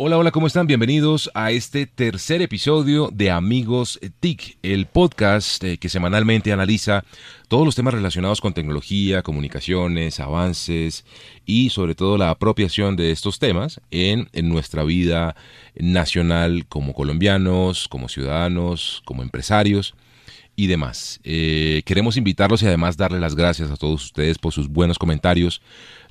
Hola, hola, ¿cómo están? Bienvenidos a este tercer episodio de Amigos TIC, el podcast eh, que semanalmente analiza todos los temas relacionados con tecnología, comunicaciones, avances y sobre todo la apropiación de estos temas en, nuestra vida nacional como colombianos, como ciudadanos, como empresarios y demás. Eh, queremos invitarlos y además darle las gracias a todos ustedes por sus buenos comentarios,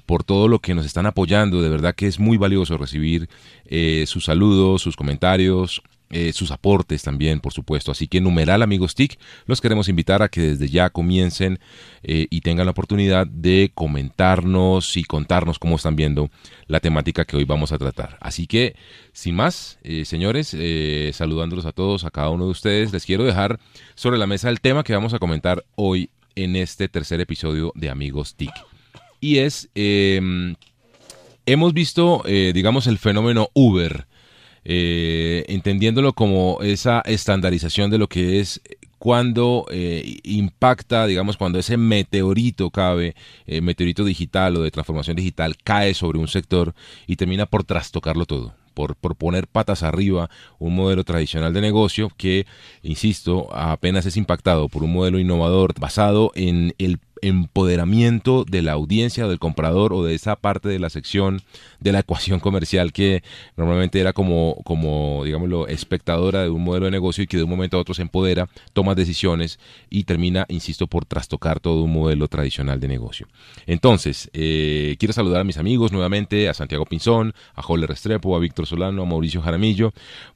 por todo lo que nos están apoyando. De verdad que es muy valioso recibir eh, sus saludos, sus comentarios, eh, sus aportes también, por supuesto. Así que numeral amigos TIC, los queremos invitar a que desde ya comiencen eh, y tengan la oportunidad de comentarnos y contarnos cómo están viendo la temática que hoy vamos a tratar. Así que, sin más, señores, saludándolos a todos, a cada uno de ustedes, les quiero dejar sobre la mesa el tema que vamos a comentar hoy en este tercer episodio de Amigos TIC y es, em, hemos visto, eh, digamos, el fenómeno Uber, eh, entendiéndolo como esa estandarización de lo que es cuando eh, impacta, digamos, cuando ese meteorito cabe, meteorito digital o de transformación digital, cae sobre un sector y termina por trastocarlo todo. Por, por, poner patas arriba un modelo tradicional de negocio que, insisto, apenas es impactado por un modelo innovador basado en el empoderamiento de la audiencia, del comprador o de esa parte de la sección de la ecuación comercial que normalmente era como, como digámoslo, espectadora de un modelo de negocio y que de un momento a otro se empodera, toma decisiones y termina, insisto, por trastocar todo un modelo tradicional de negocio. Entonces, eh, quiero saludar a mis amigos nuevamente, a Santiago Pinzón, a Joler Restrepo, a Víctor Solano, a Mauricio Jaramillo,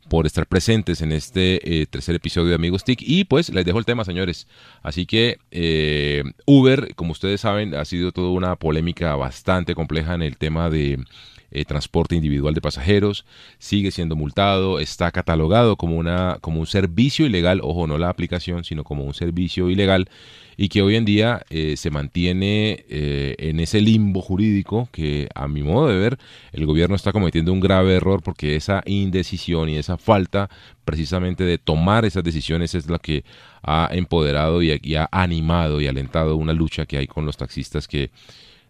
por estar presentes en este eh, tercer episodio de Amigos TIC. Y pues les dejo el tema, señores. Así que eh, Uber, como ustedes saben, ha sido toda una polémica bastante compleja en el tema de eh, transporte individual de pasajeros, sigue siendo multado, está catalogado como, una, como un servicio ilegal, ojo, no la aplicación, sino como un servicio ilegal, y que hoy en día eh, se mantiene eh, en ese limbo jurídico que a mi modo de ver el gobierno está cometiendo un grave error porque esa indecisión y esa falta precisamente de tomar esas decisiones es la que ha empoderado y ha animado y alentado una lucha que hay con los taxistas que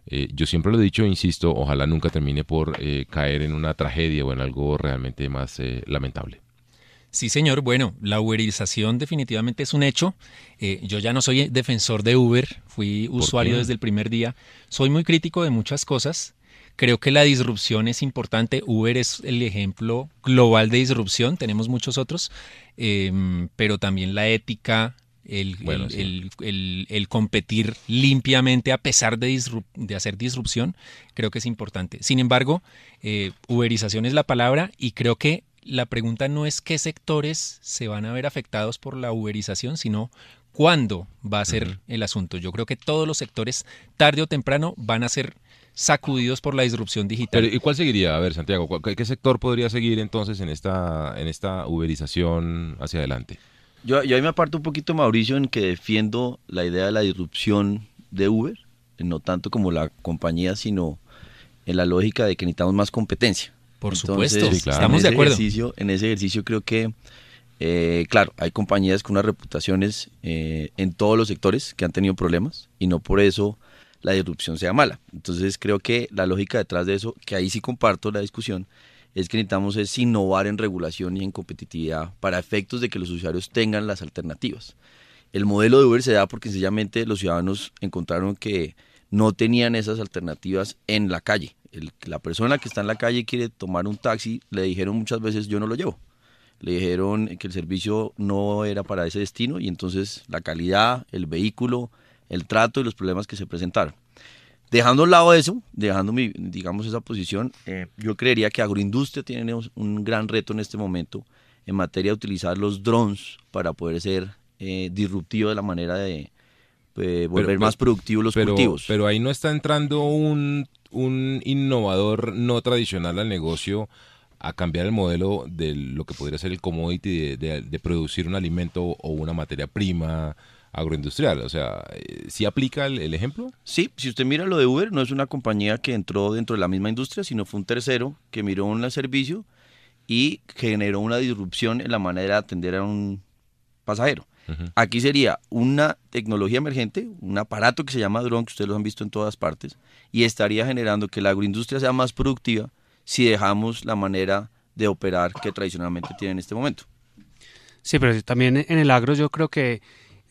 eh, yo siempre lo he dicho insisto, ojalá nunca termine por eh, caer en una tragedia o en algo realmente más eh, lamentable. Sí, señor. Bueno, la uberización definitivamente es un hecho. yo ya no soy defensor de Uber, fui usuario desde el primer día. Soy muy crítico de muchas cosas. Creo que la disrupción es importante. Uber es el ejemplo global de disrupción. Tenemos muchos otros. Em, pero también la ética, el, el, competir limpiamente a pesar de, de, hacer disrupción, creo que es importante. Sin embargo, eh, uberización es la palabra y creo que la pregunta no es qué sectores se van a ver afectados por la uberización, sino cuándo va a ser el asunto. Yo creo que todos los sectores, tarde o temprano, van a ser sacudidos por la disrupción digital. ¿Y cuál seguiría? A ver, Santiago, ¿qué sector podría seguir entonces en esta, en esta uberización hacia adelante? Yo, yo ahí me aparto un poquito, Mauricio, en que defiendo la idea de la disrupción de Uber, no tanto como la compañía, sino en la lógica de que necesitamos más competencia. Por supuesto, estamos de acuerdo. en ese ejercicio creo que, eh, claro, hay compañías con unas reputaciones eh, en todos los sectores que han tenido problemas y no por eso la disrupción sea mala. Entonces creo que la lógica detrás de eso, que ahí sí comparto la discusión, es que necesitamos es innovar en regulación y en competitividad para efectos de que los usuarios tengan las alternativas. El modelo de Uber se da porque sencillamente los ciudadanos encontraron que no tenían esas alternativas en la calle. la persona que está en la calle quiere tomar un taxi, le dijeron muchas veces yo no lo llevo. Le dijeron que el servicio no era para ese destino y entonces la calidad, el vehículo, el trato y los problemas que se presentaron. Dejando a un lado eso, dejando mi, digamos esa posición, eh, yo creería que agroindustria tiene un gran reto en este momento en materia de utilizar los drones para poder ser eh, disruptivo de la manera de eh, volver más productivos los cultivos. Pero ahí no está entrando un, un innovador no tradicional al negocio a cambiar el modelo de lo que podría ser el commodity de producir un alimento o una materia prima agroindustrial. O sea, eh, ¿sí aplica el, ejemplo? Sí, si usted mira lo de Uber, no es una compañía que entró dentro de la misma industria, sino fue un tercero que miró un servicio y generó una disrupción en la manera de atender a un pasajero. Aquí sería una tecnología emergente, un aparato que se llama dron, que ustedes lo han visto en todas partes, y estaría generando que la agroindustria sea más productiva si dejamos la manera de operar que tradicionalmente tiene en este momento. Sí, pero también en el agro yo creo que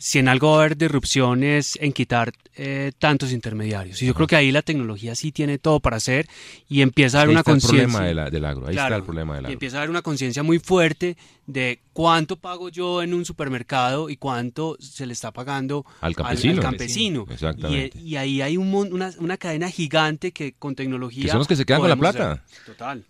si en algo va a haber disrupciones en quitar eh, tantos intermediarios. Y yo creo que ahí la tecnología sí tiene todo para hacer y empieza a haber una conciencia. el problema del agro, ahí está el problema del agro. Y empieza a haber una conciencia muy fuerte de cuánto pago yo en un supermercado y cuánto se le está pagando al campesino. campesino. Exactamente. Y, ahí hay un, una, una, cadena gigante que con tecnología. Que son los que se quedan con la plata. Total.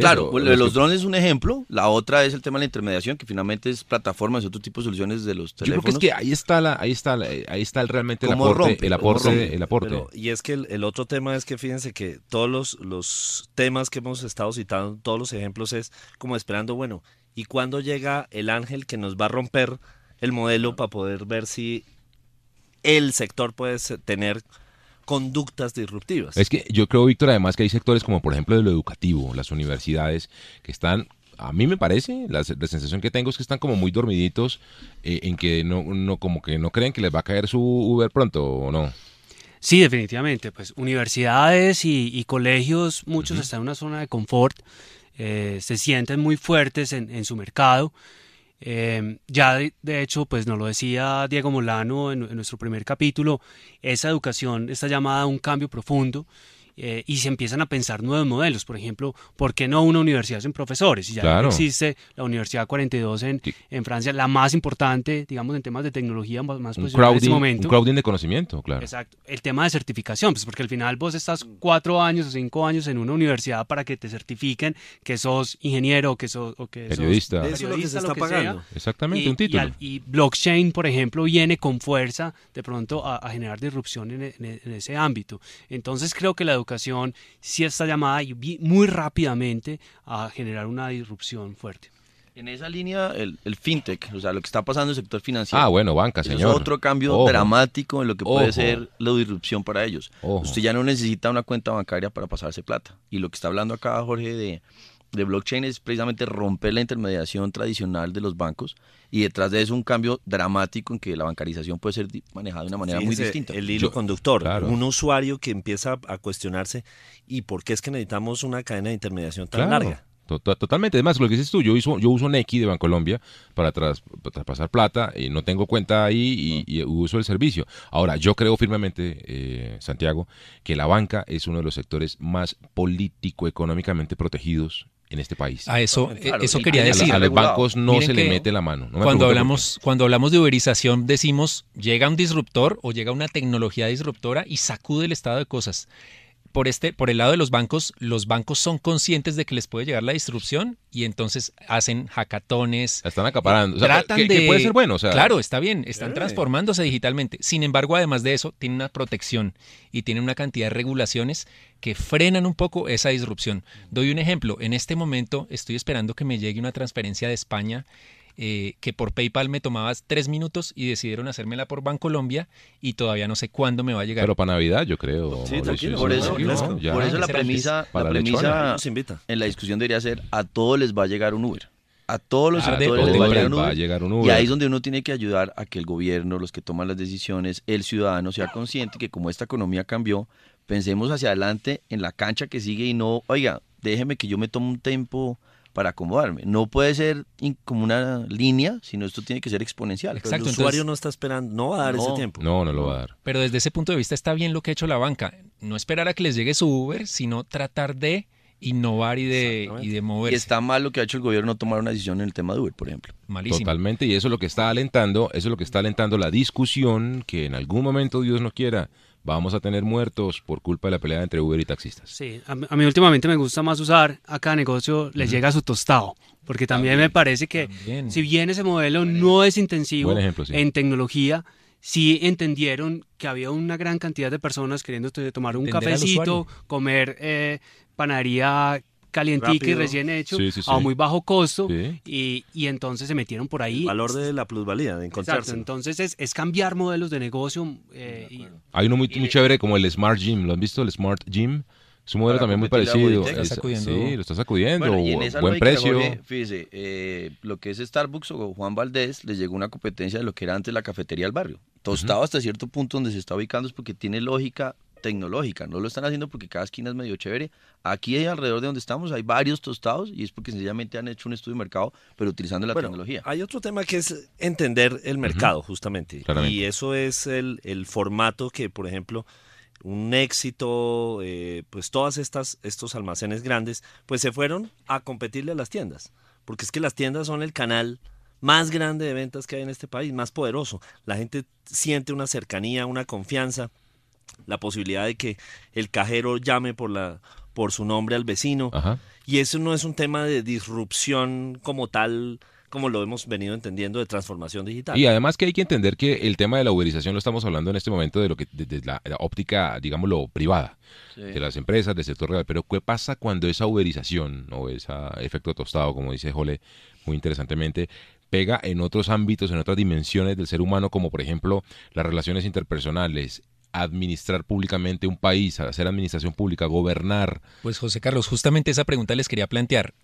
Claro, los, drones es un ejemplo. La otra es el tema de la intermediación, que finalmente es plataformas y otro tipo de soluciones de los teléfonos. Yo creo que es que ahí está, la, ahí está, ahí está realmente el aporte. el aporte, el aporte. y es que el, otro tema es que fíjense que todos los, los temas que hemos estado citando, todos los ejemplos es como esperando, bueno, ¿y cuándo llega el ángel que nos va a romper el modelo para poder ver si el sector puede tener conductas disruptivas. Es que yo creo, Víctor, además que hay sectores como por ejemplo de lo educativo, las universidades, que están a mí me parece, la, sensación que tengo es que están como muy dormiditos eh, en que no, no, como que no creen que les va a caer su Uber pronto o no. Sí, definitivamente. Pues universidades y, colegios, muchos están en una zona de confort, eh, se sienten muy fuertes en, en su mercado. Em, ya de, hecho, pues nos lo decía Diego Molano en, nuestro primer capítulo, esa educación está llamada a un cambio profundo eh, y se empiezan a pensar nuevos modelos. Por ejemplo, ¿por qué no una universidad sin profesores? Y ya existe la Universidad 42 en, en, Francia, la más importante, digamos, en temas de tecnología, más, posicionada en este momento. Un crowding de conocimiento, claro. Exacto. El tema de certificación, pues porque al final vos estás cuatro años o cinco años en una universidad para que te certifiquen que sos ingeniero que sos... O que periodista. Sos Eso es lo que se está pagando. Exactamente, un título. Y, blockchain, por ejemplo, viene con fuerza de pronto a, generar disrupción en, en ese ámbito. Entonces creo que la educación educación sí está llamada muy rápidamente a generar una disrupción fuerte. En esa línea, el, fintech, o sea, lo que está pasando en el sector financiero. Ah, bueno, banca, señor. Es otro cambio dramático en lo que puede ser la disrupción para ellos. Usted ya no necesita una cuenta bancaria para pasarse plata. Y lo que está hablando acá Jorge de de blockchain es precisamente romper la intermediación tradicional de los bancos y detrás de eso un cambio dramático en que la bancarización puede ser manejada de una manera muy distinta. El hilo conductor, un usuario que empieza a cuestionarse y por qué es que necesitamos una cadena de intermediación tan larga. Totalmente. Además, lo que dices tú, yo uso, yo uso Neki de Bancolombia para traspasar plata y no tengo cuenta ahí y, uso el servicio. Ahora, yo creo firmemente, eh, Santiago, que la banca es uno de los sectores más político-económicamente protegidos en este país. A eso, eh, eso quería decir. A, los bancos no se le mete la mano. cuando hablamos, cuando hablamos de uberización decimos llega un disruptor o llega una tecnología disruptora y sacude el estado de cosas por este, por el lado de los bancos, los bancos son conscientes de que les puede llegar la disrupción y entonces hacen hackatones. están acaparando. tratan de, puede ser bueno. claro, está bien, están transformándose digitalmente. Sin embargo, además de eso, tienen una protección y tienen una cantidad de regulaciones que frenan un poco esa disrupción. Doy un ejemplo. En este momento estoy esperando que me llegue una transferencia de España eh, que por PayPal me tomaba tres minutos y decidieron hacérmela por Bancolombia y todavía no sé cuándo me va a llegar. Pero para Navidad, yo creo. Sí, tranquilo. Por eso, por eso la premisa, la premisa en la discusión debería ser a todos les va a llegar un Uber. A todos los sectores les va a llegar un Uber. Y ahí es donde uno tiene que ayudar a que el gobierno, los que toman las decisiones, el ciudadano sea consciente que como esta economía cambió, pensemos hacia adelante en la cancha que sigue y no, oiga, déjeme que yo me tome un tiempo para acomodarme. No puede ser como una línea, sino esto tiene que ser exponencial. Exacto. el usuario no está esperando, no va a dar ese tiempo. No, no lo va a dar. Pero desde ese punto de vista está bien lo que ha hecho la banca. No esperar a que les llegue su Uber, sino tratar de innovar y de, y de moverse. Y está mal lo que ha hecho el gobierno tomar una decisión en el tema de Uber, por ejemplo. Malísimo. Totalmente, y eso es lo que está alentando, eso es lo que está alentando la discusión que en algún momento, Dios no quiera, vamos a tener muertos por culpa de la pelea entre Uber y taxistas. Sí, a, mí últimamente me gusta más usar a cada negocio les llega su tostado, porque también, me parece que si bien ese modelo no es intensivo en tecnología, sí entendieron que había una gran cantidad de personas queriendo tomar un cafecito, comer eh, panadería calientica y recién hecho a muy bajo costo y, y, entonces se metieron por ahí. El valor de la plusvalía, de encontrarse. entonces es, es, cambiar modelos de negocio. Eh, Hay uno muy, muy chévere como el Smart Gym, ¿lo han visto? El Smart Gym Es un modelo también muy parecido. Está sacudiendo. Sí, lo está sacudiendo. Bueno, y en esa buen lógica, precio. Jorge, fíjese, eh, lo que es Starbucks o Juan Valdés les llegó una competencia de lo que era antes la cafetería del barrio. Tostado hasta cierto punto donde se está ubicando es porque tiene lógica tecnológica. No lo están haciendo porque cada esquina es medio chévere. Aquí alrededor de donde estamos hay varios tostados y es porque sencillamente han hecho un estudio de mercado, pero utilizando la Bueno, tecnología. Hay otro tema que es entender el mercado, justamente. Claramente. Y eso es el, el formato que, por ejemplo, un éxito, eh, pues todas estas estos almacenes grandes, pues se fueron a competirle a las tiendas, porque es que las tiendas son el canal más grande de ventas que hay en este país, más poderoso. La gente siente una cercanía, una confianza, la posibilidad de que el cajero llame por la por su nombre al vecino. Ajá. Y eso no es un tema de disrupción como tal, como lo hemos venido entendiendo, de transformación digital. Y además que hay que entender que el tema de la uberización lo estamos hablando en este momento de lo que desde la, la óptica, digámoslo, privada, Sí. de las empresas, del sector real. Pero ¿qué pasa cuando esa uberización o ese efecto tostado, como dice Jole muy interesantemente, pega en otros ámbitos, en otras dimensiones del ser humano, como por ejemplo las relaciones interpersonales, administrar públicamente un país, hacer administración pública, gobernar? Pues José Carlos, justamente esa pregunta les quería plantear.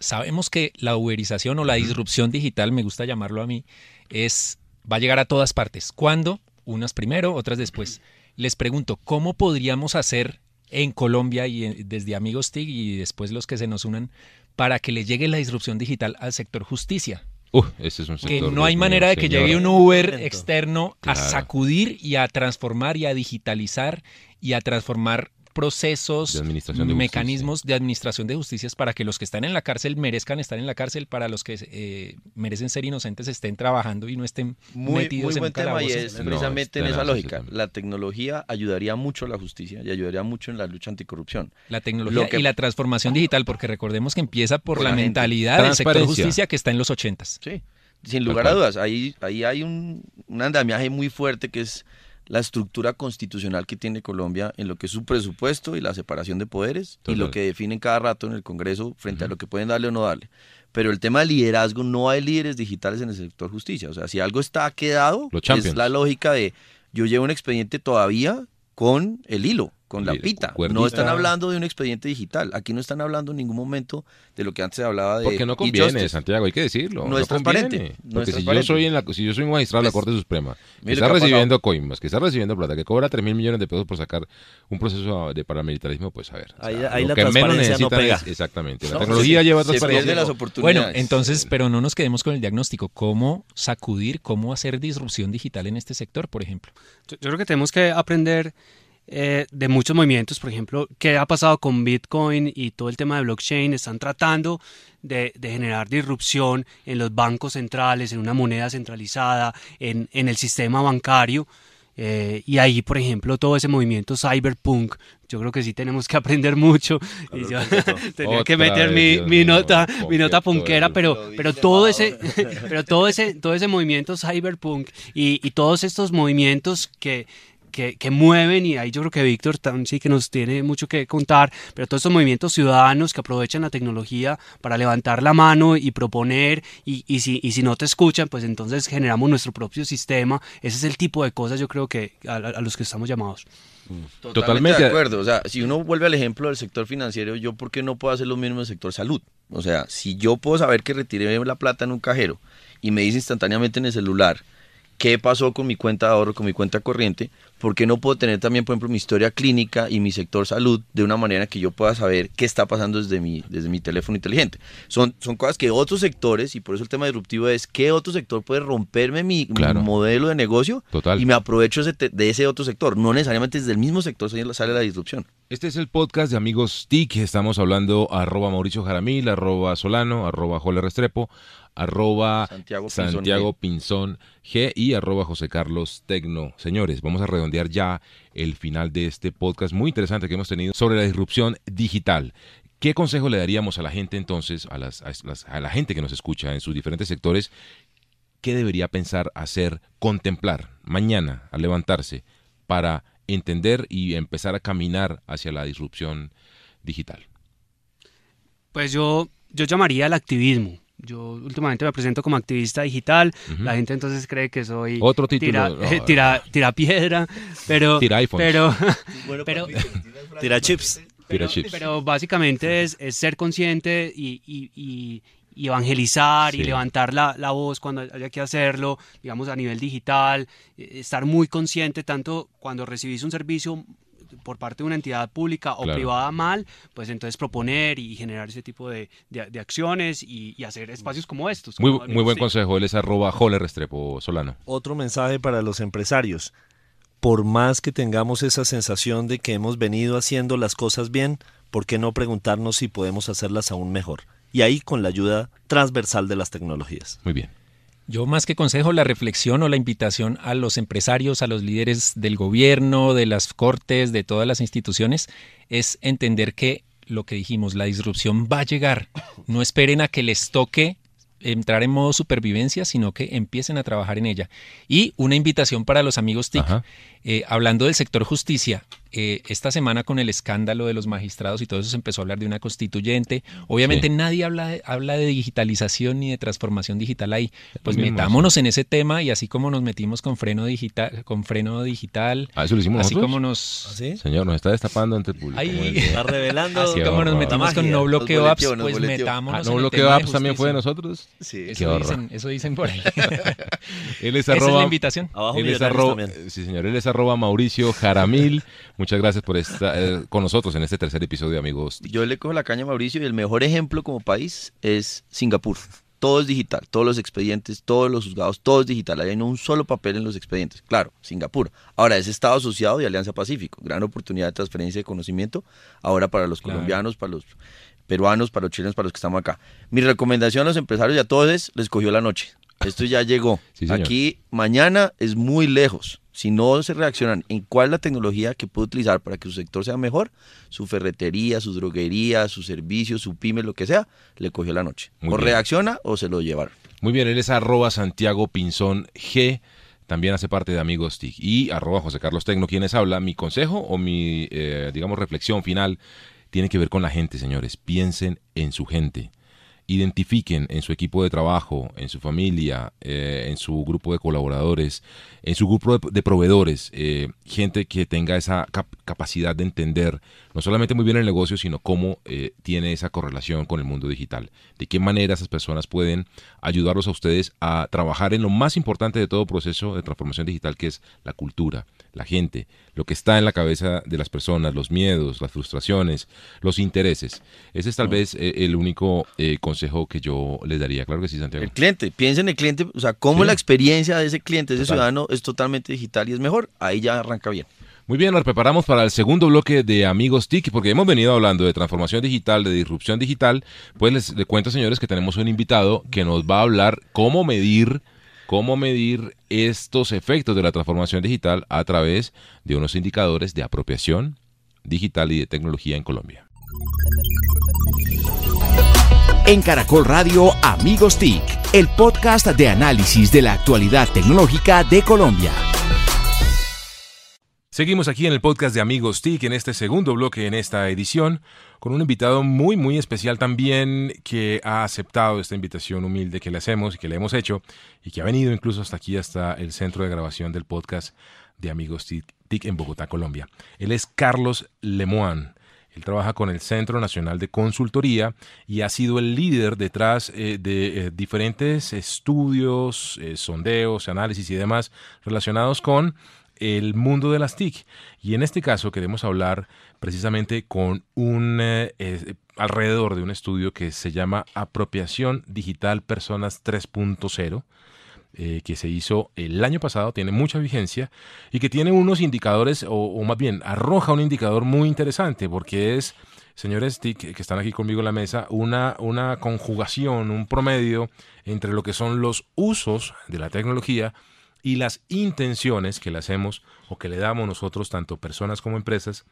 Sabemos que la uberización o la disrupción digital, me gusta llamarlo a mí, es va a llegar a todas partes. ¿Cuándo? Unas primero, otras después. Les pregunto, ¿cómo podríamos hacer en Colombia y en- desde Amigos TIC y después los que se nos unan para que le llegue la disrupción digital al sector justicia? Uh, ese es un que no hay manera de que señora. llegue un Uber externo a sacudir y a transformar y a digitalizar y a transformar procesos, De administración de mecanismos de administración de justicias para que los que están en la cárcel merezcan estar en la cárcel, para los que eh, merecen ser inocentes estén trabajando y no estén Muy, metidos muy en buen un tema y es No, precisamente en es esa lógica. La tecnología ayudaría mucho a la justicia y ayudaría mucho en la lucha anticorrupción. La tecnología que- y la transformación digital, porque recordemos que empieza por Por la, mentalidad del sector justicia que está en los ochentas. Sí, sin lugar a dudas. Ahí, ahí hay un, un andamiaje muy fuerte que es la estructura constitucional que tiene Colombia en lo que es su presupuesto y la separación de poderes y lo que definen cada rato en el Congreso frente a lo que pueden darle o no darle. Pero el tema de liderazgo, no hay líderes digitales en el sector justicia. O sea, si algo está quedado, es la lógica de yo llevo un expediente todavía con el hilo, con la pita. cuerdita. No están hablando de un expediente digital. Aquí no están hablando en ningún momento de lo que antes se hablaba de Porque no conviene. Santiago, hay que decirlo. No es transparente, conviene. no Porque es si yo soy en la, si yo soy un magistrado de la Corte Suprema, que está recibiendo coimas, que está recibiendo plata, que cobra 3 mil millones de pesos por sacar un proceso de paramilitarismo, pues a ver. o Ahí- sea, ahí lo la que menos no pega. es- exactamente. La No, tecnología lleva transparencia. las Bueno, oportunidades. entonces, pero no nos quedemos con el diagnóstico. ¿Cómo sacudir, cómo hacer disrupción digital en este sector, por ejemplo? Yo, yo creo que tenemos que aprender eh, de muchos movimientos, por ejemplo, qué ha pasado con Bitcoin y todo el tema de blockchain. Están tratando de, de generar disrupción en los bancos centrales, en una moneda centralizada, en, en el sistema bancario. Eh, y ahí, por ejemplo, todo ese movimiento cyberpunk, yo creo que sí tenemos que aprender mucho. Y yo tenía que meter mi, nota, ¿por mi nota punkera, pero, pero todo ese, pero todo ese, todo ese movimiento cyberpunk y, y todos estos movimientos que, que, que mueven, y ahí yo creo que Víctor sí que nos tiene mucho que contar, pero todos estos movimientos ciudadanos que aprovechan la tecnología para levantar la mano y proponer, y, y, si, y si no te escuchan, pues entonces generamos nuestro propio sistema. Ese es el tipo de cosas yo creo que a, a los que estamos llamados. Totalmente, Totalmente. de acuerdo. O sea, si uno vuelve al ejemplo del sector financiero, yo por qué no puedo hacer lo mismo en el sector salud. O sea, si yo puedo saber que retiré la plata en un cajero y me dice instantáneamente en el celular qué pasó con mi cuenta de ahorro, con mi cuenta corriente, ¿por qué no puedo tener también, por ejemplo, mi historia clínica y mi sector salud de una manera que yo pueda saber qué está pasando desde mi, desde mi teléfono inteligente? Son, son cosas que otros sectores, y por eso el tema disruptivo es, ¿qué otro sector puede romperme mi, modelo de negocio? Total. Y me aprovecho ese de ese otro sector. No necesariamente desde el mismo sector sale sale la disrupción. Este es el podcast de Amigos TIC. Estamos hablando arroba Mauricio Jaramil, arroba Solano, arroba Jole Restrepo, arroba Santiago Pinzón Santiago G. Pinzón G y arroba José Carlos Tecno. Señores, vamos a redondear ya el final de este podcast muy interesante que hemos tenido sobre la disrupción digital. ¿Qué consejo le daríamos a la gente entonces, a, las, a, las- a la gente que nos escucha en sus diferentes sectores? ¿Qué debería pensar, hacer, contemplar mañana al levantarse para entender y empezar a caminar hacia la disrupción digital? Pues yo, yo llamaría al activismo. Yo últimamente me presento como activista digital. La gente entonces cree que soy Otro título, tira, tira, tira piedra, pero Tira iPhones. pero pero Tira chips. Pero, básicamente es, ser consciente y, evangelizar y levantar la, la, voz cuando haya que hacerlo, digamos a nivel digital, eh, estar muy consciente tanto cuando recibís un servicio por parte de una entidad pública o privada mal, pues entonces proponer y generar ese tipo de, de, acciones y, hacer espacios como estos. Muy, muy buen consejo, él es arroba Restrepo Solano. Otro mensaje para los empresarios. Por más que tengamos esa sensación de que hemos venido haciendo las cosas bien, ¿por qué no preguntarnos si podemos hacerlas aún mejor? Y ahí con la ayuda transversal de las tecnologías. Muy bien. Yo más que consejo, la reflexión o la invitación a los empresarios, a los líderes del gobierno, de las cortes, de todas las instituciones, es entender que lo que dijimos, la disrupción va a llegar. No esperen a que les toque entrar en modo supervivencia, sino que empiecen a trabajar en ella. Y una invitación para los amigos TIC, eh, hablando del sector justicia, eh, esta semana con el escándalo de los magistrados y todo eso se empezó a hablar de una constituyente. Obviamente nadie habla de, habla de digitalización ni de transformación digital ahí. Pues metámonos en ese tema y así como nos metimos con freno digital, con freno digital. Ah, eso lo hicimos así como nos. ¿Ah, Señor, nos está destapando ante el público. está revelando. Así como nos metimos con no bloqueo apps, pues metámonos. Ah, no bloqueo apps también fue de nosotros. Sí. Eso dicen, eso dicen por ahí. él es arroba, Esa es la invitación. Abajo él es arroba, sí, señor. Él es arroba Mauricio Jaramil. Muchas gracias por estar eh, con nosotros en este tercer episodio, amigos. Yo le cojo la caña a Mauricio y el mejor ejemplo como país es Singapur. Todo es digital, todos los expedientes, todos los juzgados, todo es digital. Hay no un solo papel en los expedientes. Claro, Singapur. Ahora es Estado asociado de Alianza Pacífico. Gran oportunidad de transferencia de conocimiento ahora para los colombianos, para los peruanos, para los chilenos, para los que estamos acá. Mi recomendación a los empresarios y a todos es, les cogió la noche. Esto ya llegó. Aquí mañana es muy lejos. Si no se reaccionan en cuál es la tecnología que puede utilizar para que su sector sea mejor, su ferretería, su droguería, su servicio, su pyme, lo que sea, le cogió la noche. o reacciona o se lo llevaron. Muy bien, él es arroba Santiago Pinzón G también hace parte de Amigos TIC y arroba José Carlos Tecno, quienes habla. Mi consejo o mi, eh, digamos, reflexión final tiene que ver con la gente, señores. Piensen en su gente identifiquen en su equipo de trabajo, en su familia, eh, en su grupo de colaboradores, en su grupo de, proveedores, eh, gente que tenga esa capacidad de entender no solamente muy bien el negocio, sino cómo eh, tiene esa correlación con el mundo digital. De qué manera esas personas pueden ayudarlos a ustedes a trabajar en lo más importante de todo proceso de transformación digital, que es la cultura, la gente, lo que está en la cabeza de las personas, los miedos, las frustraciones, los intereses. Ese es tal vez el único consejo que yo les daría. Claro que sí, Santiago. El cliente, piensen en el cliente, o sea, cómo la experiencia de ese cliente, de ese ciudadano, es totalmente digital y es mejor. Ahí ya arranca bien. Muy bien, nos preparamos para el segundo bloque de Amigos TIC, porque hemos venido hablando de transformación digital, de disrupción digital. Pues les, les cuento, señores, que tenemos un invitado que nos va a hablar cómo medir cómo medir estos efectos de la transformación digital a través de unos indicadores de apropiación digital y de tecnología en Colombia. En Caracol Radio Amigos TIC, el podcast de análisis de la actualidad tecnológica de Colombia. Seguimos aquí en el podcast de Amigos TIC en este segundo bloque en esta edición con un invitado muy muy especial también que ha aceptado esta invitación humilde que le hacemos y que le hemos hecho y que ha venido incluso hasta aquí hasta el centro de grabación del podcast de Amigos TIC en Bogotá, Colombia. Él es Carlos Lemoine. Él trabaja con el Centro Nacional de Consultoría y ha sido el líder detrás eh, de eh, diferentes estudios, eh, sondeos, análisis y demás relacionados con el mundo de las TIC. Y en este caso queremos hablar precisamente con un alrededor de un estudio que se llama Apropiación Digital Personas 3.0 eh, que se hizo el año pasado, tiene mucha vigencia y que tiene unos indicadores, o, más bien arroja un indicador muy interesante, porque es, señores que están aquí conmigo en la mesa, una, una conjugación, un promedio entre lo que son los usos de la tecnología y las intenciones que le hacemos o que le damos nosotros, tanto personas como empresas,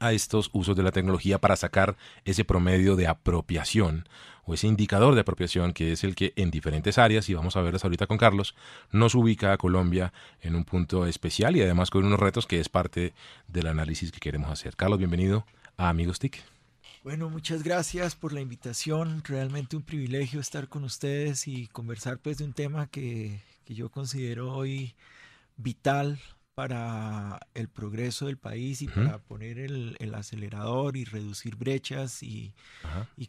a estos usos de la tecnología para sacar ese promedio de apropiación o ese indicador de apropiación que es el que en diferentes áreas, y vamos a verlas ahorita con Carlos, nos ubica a Colombia en un punto especial y además con unos retos que es parte del análisis que queremos hacer. Carlos, bienvenido a Amigos TIC. Bueno, muchas gracias por la invitación. Realmente un privilegio estar con ustedes y conversar pues de un tema que, que yo considero hoy vital para el progreso del país y para poner el, acelerador y reducir brechas y,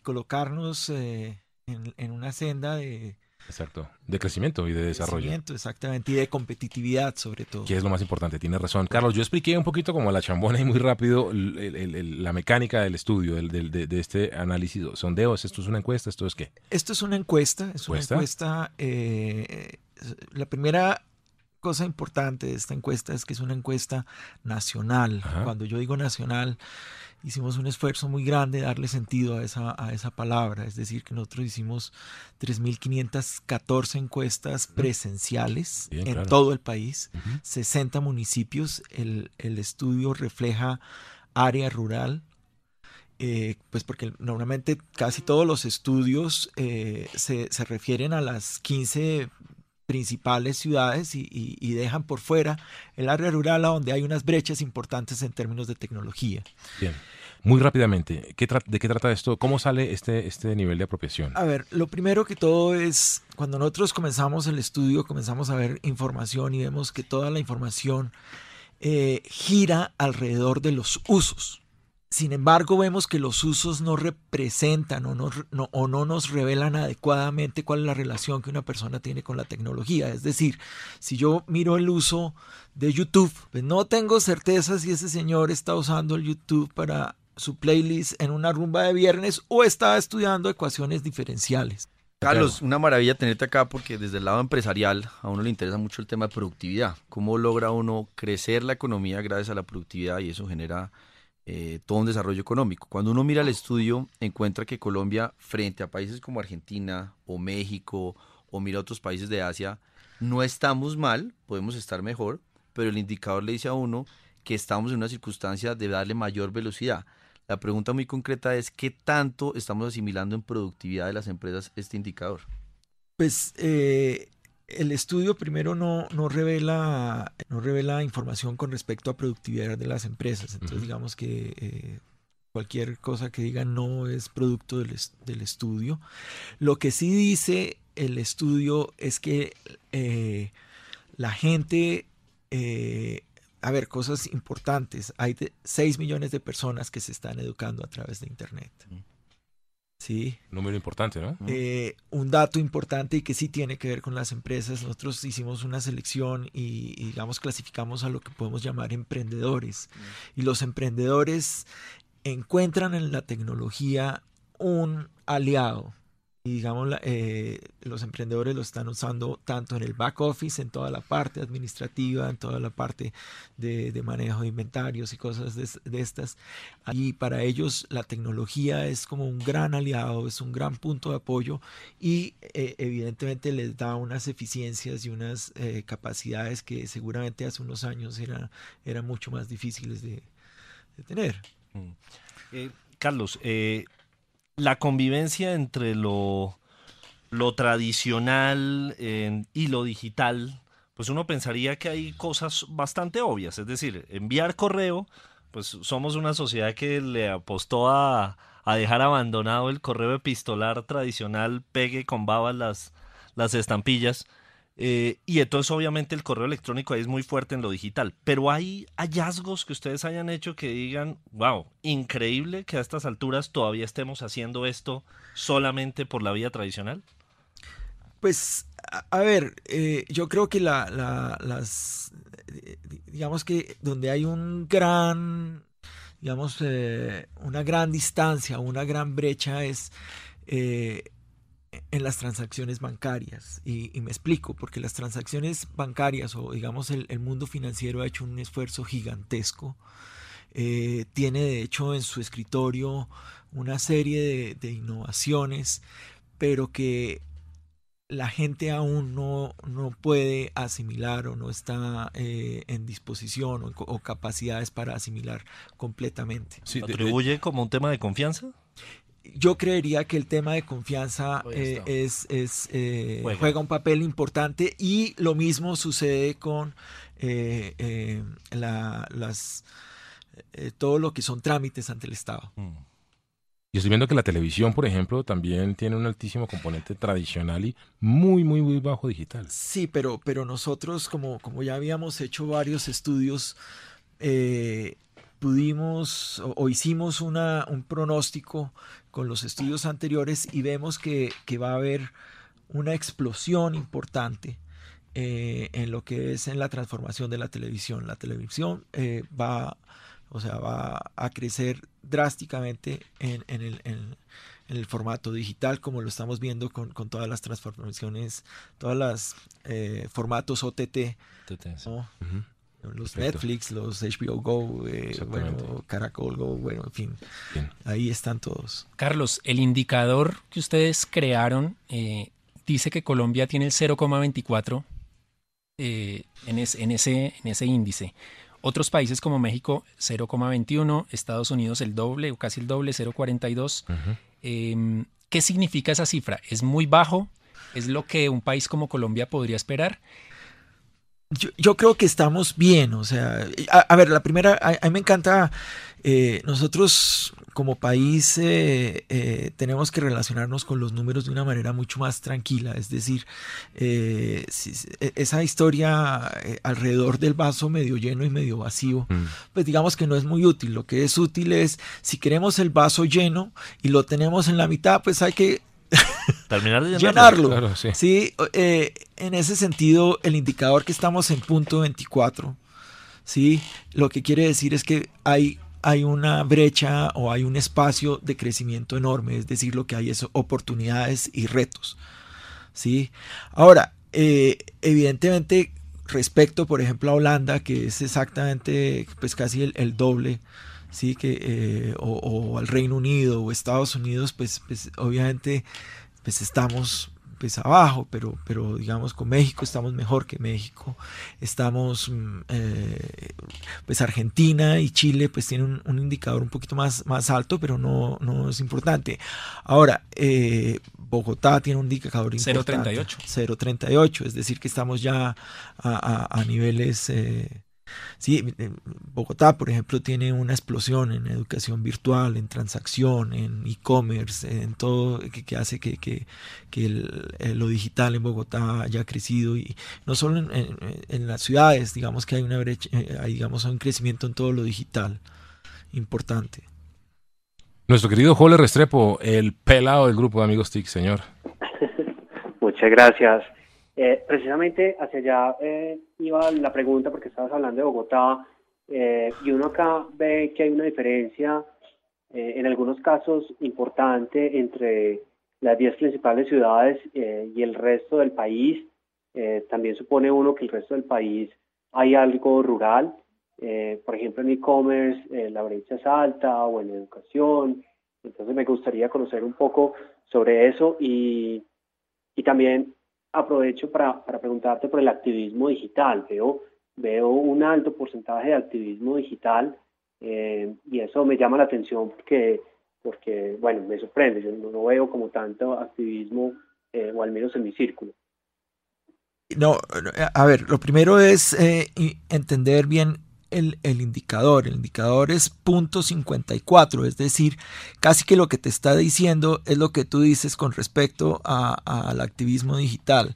colocarnos eh, en, una senda de... Exacto, de crecimiento y de, desarrollo. Crecimiento, exactamente, y de competitividad sobre todo. Que es lo más importante, tienes razón. Carlos, yo expliqué un poquito como la chambona y muy rápido la mecánica del estudio, de, este análisis. ¿Sondeos? ¿Esto es una encuesta? ¿Esto es qué? Esto es una encuesta, es una encuesta... Eh, la primera cosa importante de esta encuesta es que es una encuesta nacional. Cuando yo digo nacional, hicimos un esfuerzo muy grande de darle sentido a esa, a esa palabra. Es decir, que nosotros hicimos 3.514 encuestas presenciales en todo el país, 60 municipios. El, estudio refleja área rural. Eh, pues porque normalmente casi todos los estudios eh, se, se, refieren a las 15 principales ciudades y, dejan por fuera el área rural donde hay unas brechas importantes en términos de tecnología. Bien. Muy rápidamente, ¿de qué trata esto? ¿Cómo sale este, este nivel de apropiación? A ver, lo primero que todo es, cuando nosotros comenzamos el estudio, comenzamos a ver información y vemos que toda la información eh, gira alrededor de los usos. Sin embargo, vemos que los usos no representan o no, o no nos revelan adecuadamente cuál es la relación que una persona tiene con la tecnología. Es decir, si yo miro el uso de YouTube, pues no tengo certeza si ese señor está usando el YouTube para su playlist en una rumba de viernes o está estudiando ecuaciones diferenciales. Carlos, una maravilla tenerte acá porque desde el lado empresarial a uno le interesa mucho el tema de productividad. ¿Cómo logra uno crecer la economía gracias a la productividad y eso genera eh, todo un desarrollo económico. Cuando uno mira el estudio, encuentra que Colombia, frente a países como Argentina o México o mira otros países de Asia, no estamos mal, podemos estar mejor, pero el indicador le dice a uno que estamos en una circunstancia de darle mayor velocidad. La pregunta muy concreta es, ¿qué tanto estamos asimilando en productividad de las empresas este indicador? Pues eh, el estudio primero no, no, revela, no revela información con respecto a productividad de las empresas. Entonces, digamos que eh, cualquier cosa que diga no es producto del, del, estudio. Lo que sí dice el estudio es que eh, la gente, eh, a ver, cosas importantes, hay 6 millones de personas que se están educando a través de Internet. Sí. Número importante, ¿no? Eh, un dato importante y que sí tiene que ver con las empresas. Nosotros hicimos una selección y, digamos, clasificamos a lo que podemos llamar emprendedores. Y los emprendedores encuentran en la tecnología un aliado y digamos, eh, los emprendedores lo están usando tanto en el back office, en toda la parte administrativa, en toda la parte de, manejo de inventarios y cosas de, estas. Y para ellos la tecnología es como un gran aliado, es un gran punto de apoyo y eh, evidentemente les da unas eficiencias y unas eh, capacidades que seguramente hace unos años eran era mucho más difíciles de, tener. Mm. Carlos, eh, la convivencia entre lo, lo tradicional y lo digital, pues uno pensaría que hay cosas bastante obvias. Es decir, enviar correo, pues somos una sociedad que le apostó a, a dejar abandonado el correo epistolar tradicional, pegue con babas las, las estampillas. Eh, y entonces obviamente el correo electrónico es muy fuerte en lo digital. Pero hay hallazgos que ustedes hayan hecho que digan, wow, increíble que a estas alturas todavía estemos haciendo esto solamente por la vía tradicional. Pues, a, ver, eh, yo creo que la, las, digamos que donde hay un gran, digamos, eh, una gran distancia, una gran brecha es en las transacciones bancarias. Y, me explico, porque las transacciones bancarias o digamos el, mundo financiero ha hecho un esfuerzo gigantesco. Eh, tiene de hecho en su escritorio una serie de, innovaciones, pero que la gente aún no, no puede asimilar o no está eh, en disposición o, capacidades para asimilar completamente. Sí, ¿Atribuye como un tema de confianza? Yo creería que el tema de confianza eh, es, eh, juega. un papel importante y lo mismo sucede con eh, las, todo lo que son trámites ante el Estado. Mm. Y estoy viendo que la televisión, por ejemplo, también tiene un altísimo componente tradicional y muy, muy, muy bajo digital. Sí, pero, pero nosotros, como, como ya habíamos hecho varios estudios, eh, pudimos o, hicimos una, un pronóstico con los estudios anteriores y vemos que, que va a haber una explosión importante eh, en lo que es en la transformación de la televisión. La televisión eh, va o sea, va a crecer drásticamente en, el, formato digital, como lo estamos viendo con, todas las transformaciones, todas las eh, formatos OTT, los Netflix, los HBO Go, eh, bueno, Caracol Go, bueno, en fin, ahí están todos. Carlos, el indicador que ustedes crearon eh, dice que Colombia tiene el 0,24 en, en, ese, en ese índice. Otros países como México 0,21, Estados Unidos el doble o casi el doble, 0,42. Em, ¿Qué significa esa cifra? ¿Es muy bajo? ¿Es lo que un país como Colombia podría esperar? Yo, creo que estamos bien, o sea, a, ver, la primera, a, mí me encanta, eh, nosotros como país eh, eh, tenemos que relacionarnos con los números de una manera mucho más tranquila, es decir, e, esa historia alrededor del vaso medio lleno y medio vacío, mm. pues digamos que no es muy útil, lo que es útil es, si queremos el vaso lleno y lo tenemos en la mitad, pues hay que Terminar de llenarlo. sí. Eh, en ese sentido, el indicador que estamos en punto 24, ¿sí? lo que quiere decir es que hay, hay una brecha o hay un espacio de crecimiento enorme, es decir, lo que hay es oportunidades y retos. ¿sí? Ahora, eh, evidentemente, respecto, por ejemplo, a Holanda, que es exactamente pues casi el, doble, sí que eh, o, al Reino Unido o Estados Unidos pues, pues obviamente pues estamos pues abajo, pero, pero digamos con México estamos mejor que México. Estamos, mm, eh, pues Argentina y Chile pues tienen un, indicador un poquito más, más alto, pero no, no es importante. Ahora, eh, Bogotá tiene un indicador importante. 0.38. 0.38, es decir que estamos ya a, niveles... Eh, Sí, Bogotá, por ejemplo, tiene una explosión en educación virtual, en transacción, en e-commerce, en todo que, hace que, que, eh, lo digital en Bogotá haya crecido y no solo en, las ciudades, digamos que hay una brecha, eh, hay digamos un crecimiento en todo lo digital importante. Nuestro querido Jole Restrepo, el pelado del grupo de Amigos TIC, señor. Muchas gracias. Eh, precisamente hacia allá eh, iba la pregunta porque estabas hablando de Bogotá eh, y uno acá ve que hay una diferencia en algunos casos importante entre las 10 principales ciudades y el resto del país. también supone uno que el resto del país hay algo rural. por ejemplo, en e-commerce la brecha es alta o en educación. Entonces me gustaría conocer un poco sobre eso y, y también aprovecho para, para preguntarte por el activismo digital. Veo, veo un alto porcentaje de activismo digital eh, y eso me llama la atención porque, porque bueno, me sorprende. Yo no, veo como tanto activismo, eh, o al menos en mi círculo. No, a ver, lo primero es eh, entender bien el, indicador. El indicador es punto 54, es decir, casi que lo que te está diciendo es lo que tú dices con respecto al activismo digital.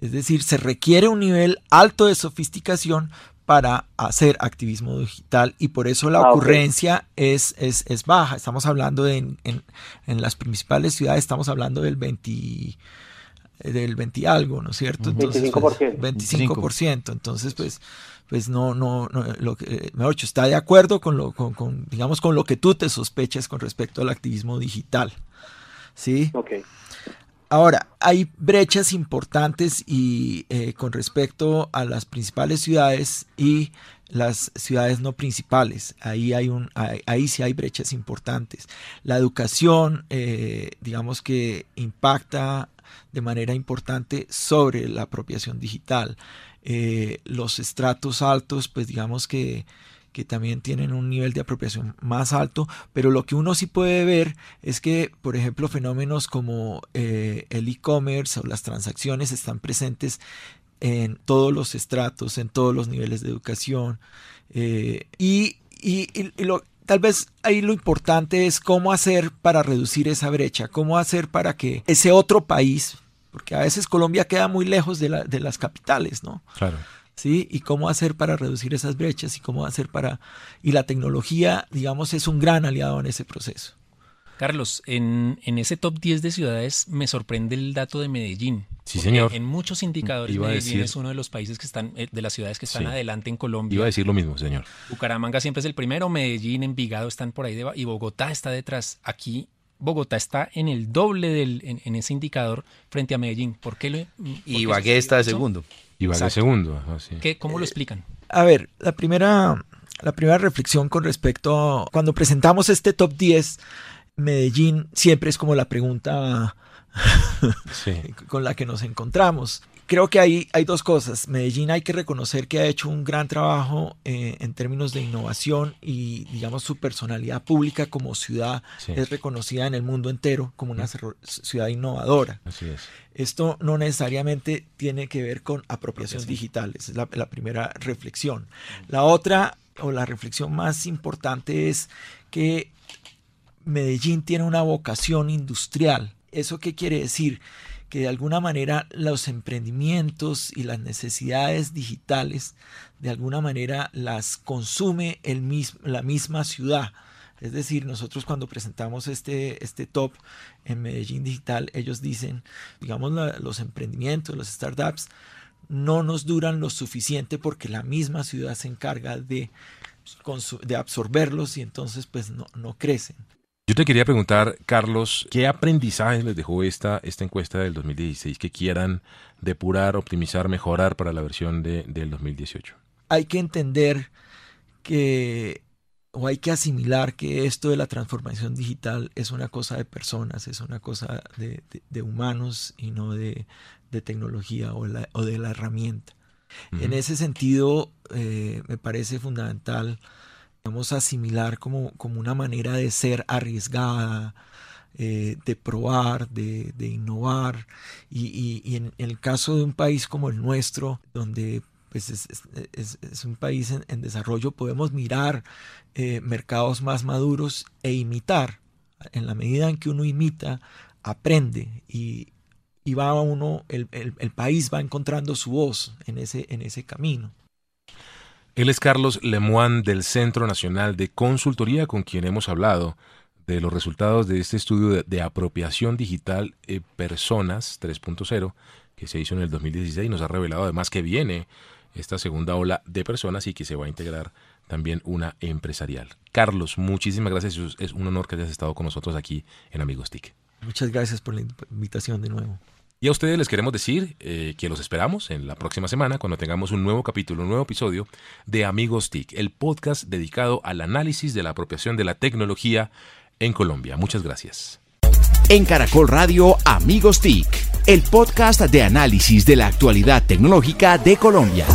Es decir, se requiere un nivel alto de sofisticación para hacer activismo digital y por eso la ah, ocurrencia es, es, baja. Estamos hablando de en, en, las principales ciudades, estamos hablando del 20 del 20 algo, ¿no es cierto? Entonces, 25%. 25%. Entonces, pues, pues no, no, no lo que, mejor dicho, está de acuerdo con lo, con, con, digamos, con lo que tú te sospechas con respecto al activismo digital. ¿Sí? Ok. Ahora, hay brechas importantes y eh, con respecto a las principales ciudades y las ciudades no principales. Ahí, hay un, ahí, sí hay brechas importantes. La educación, eh, digamos que impacta de manera importante sobre la apropiación digital. Eh, los estratos altos, pues digamos que, también tienen un nivel de apropiación más alto, pero lo que uno sí puede ver es que, por ejemplo, fenómenos como eh, el e-commerce o las transacciones están presentes en todos los estratos, en todos los niveles de educación. Eh, y, tal vez ahí lo importante es cómo hacer para reducir esa brecha, cómo hacer para que ese otro país, porque a veces Colombia queda muy lejos de, la, de las capitales, ¿no? Claro. ¿Sí? Y cómo hacer para reducir esas brechas y cómo hacer para... Y la tecnología, digamos, es un gran aliado en ese proceso. Carlos, en, en, ese top 10 de ciudades me sorprende el dato de Medellín. Sí, señor. En muchos indicadores Medellín es uno de los países que están, eh, de las ciudades que están sí. adelante en Colombia. Iba a decir lo mismo, señor. Bucaramanga siempre es el primero, Medellín, Envigado están por ahí de, y Bogotá está detrás. Aquí Bogotá está en el doble del, en, en ese indicador frente a Medellín. ¿Por qué lo, y Ibagué está de segundo. Ibagué segundo. Así. ¿Qué, ¿Cómo lo explican? A ver, la primera, la primera reflexión con respecto a cuando presentamos este top 10 Medellín siempre es como la pregunta sí. con la que nos encontramos. Creo que hay, hay dos cosas. Medellín hay que reconocer que ha hecho un gran trabajo eh, en términos de innovación y, digamos, su personalidad pública como ciudad sí. es reconocida en el mundo entero como una ciudad innovadora. Así es. Esto no necesariamente tiene que ver con apropiación digital, esa es la, la primera reflexión. La otra, o la reflexión más importante, es que Medellín tiene una vocación industrial. ¿Eso qué quiere decir? Que de alguna manera los emprendimientos y las necesidades digitales, de alguna manera las consume el la misma ciudad. Es decir, nosotros cuando presentamos este, este top en Medellín Digital, ellos dicen, digamos, los emprendimientos, los startups, no nos duran lo suficiente porque la misma ciudad se encarga de, de absorberlos y entonces pues no, no crecen. Yo te quería preguntar, Carlos, ¿qué aprendizajes les dejó esta, esta encuesta del 2016 que quieran depurar, optimizar, mejorar para la versión de, del 2018? Hay que entender que, o hay que asimilar que esto de la transformación digital es una cosa de personas, es una cosa de, de, de humanos y no de, de tecnología o, la, o, de la herramienta. Uh -huh. En ese sentido, eh, me parece fundamental a asimilar como, como una manera de ser arriesgada, eh, de probar, de, innovar. Y, y, en el caso de un país como el nuestro, donde pues es, es, un país en, en, desarrollo, podemos mirar eh, mercados más maduros e imitar. En la medida en que uno imita, aprende y, y va uno, el, el, el país va encontrando su voz en ese, en ese camino. Él es Carlos Lemoine del Centro Nacional de Consultoría con quien hemos hablado de los resultados de este estudio de, apropiación digital eh, Personas 3.0 que se hizo en el 2016 nos ha revelado además que viene esta segunda ola de personas y que se va a integrar también una empresarial. Carlos, muchísimas gracias. Es un honor que hayas estado con nosotros aquí en Amigos TIC. Muchas gracias por la invitación de nuevo. Y a ustedes les queremos decir eh, que los esperamos en la próxima semana cuando tengamos un nuevo capítulo, un nuevo episodio de Amigos TIC, el podcast dedicado al análisis de la apropiación de la tecnología en Colombia. Muchas gracias. En Caracol Radio, Amigos TIC, el podcast de análisis de la actualidad tecnológica de Colombia.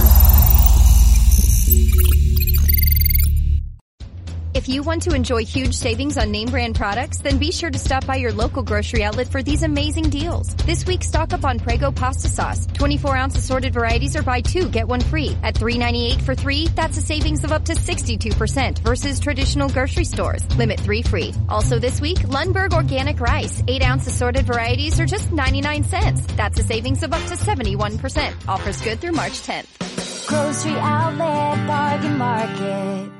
If you want to enjoy huge savings on name brand products, then be sure to stop by your local grocery outlet for these amazing deals. This week, stock up on Prego pasta sauce. 24 ounce assorted varieties or buy two, get one free. At $3.98 for three, that's a savings of up to 62% versus traditional grocery stores. Limit three free. Also this week, Lundberg organic rice. 8 ounce assorted varieties are just 99 cents. That's a savings of up to 71%. Offers good through March 10th. Grocery outlet, bargain market.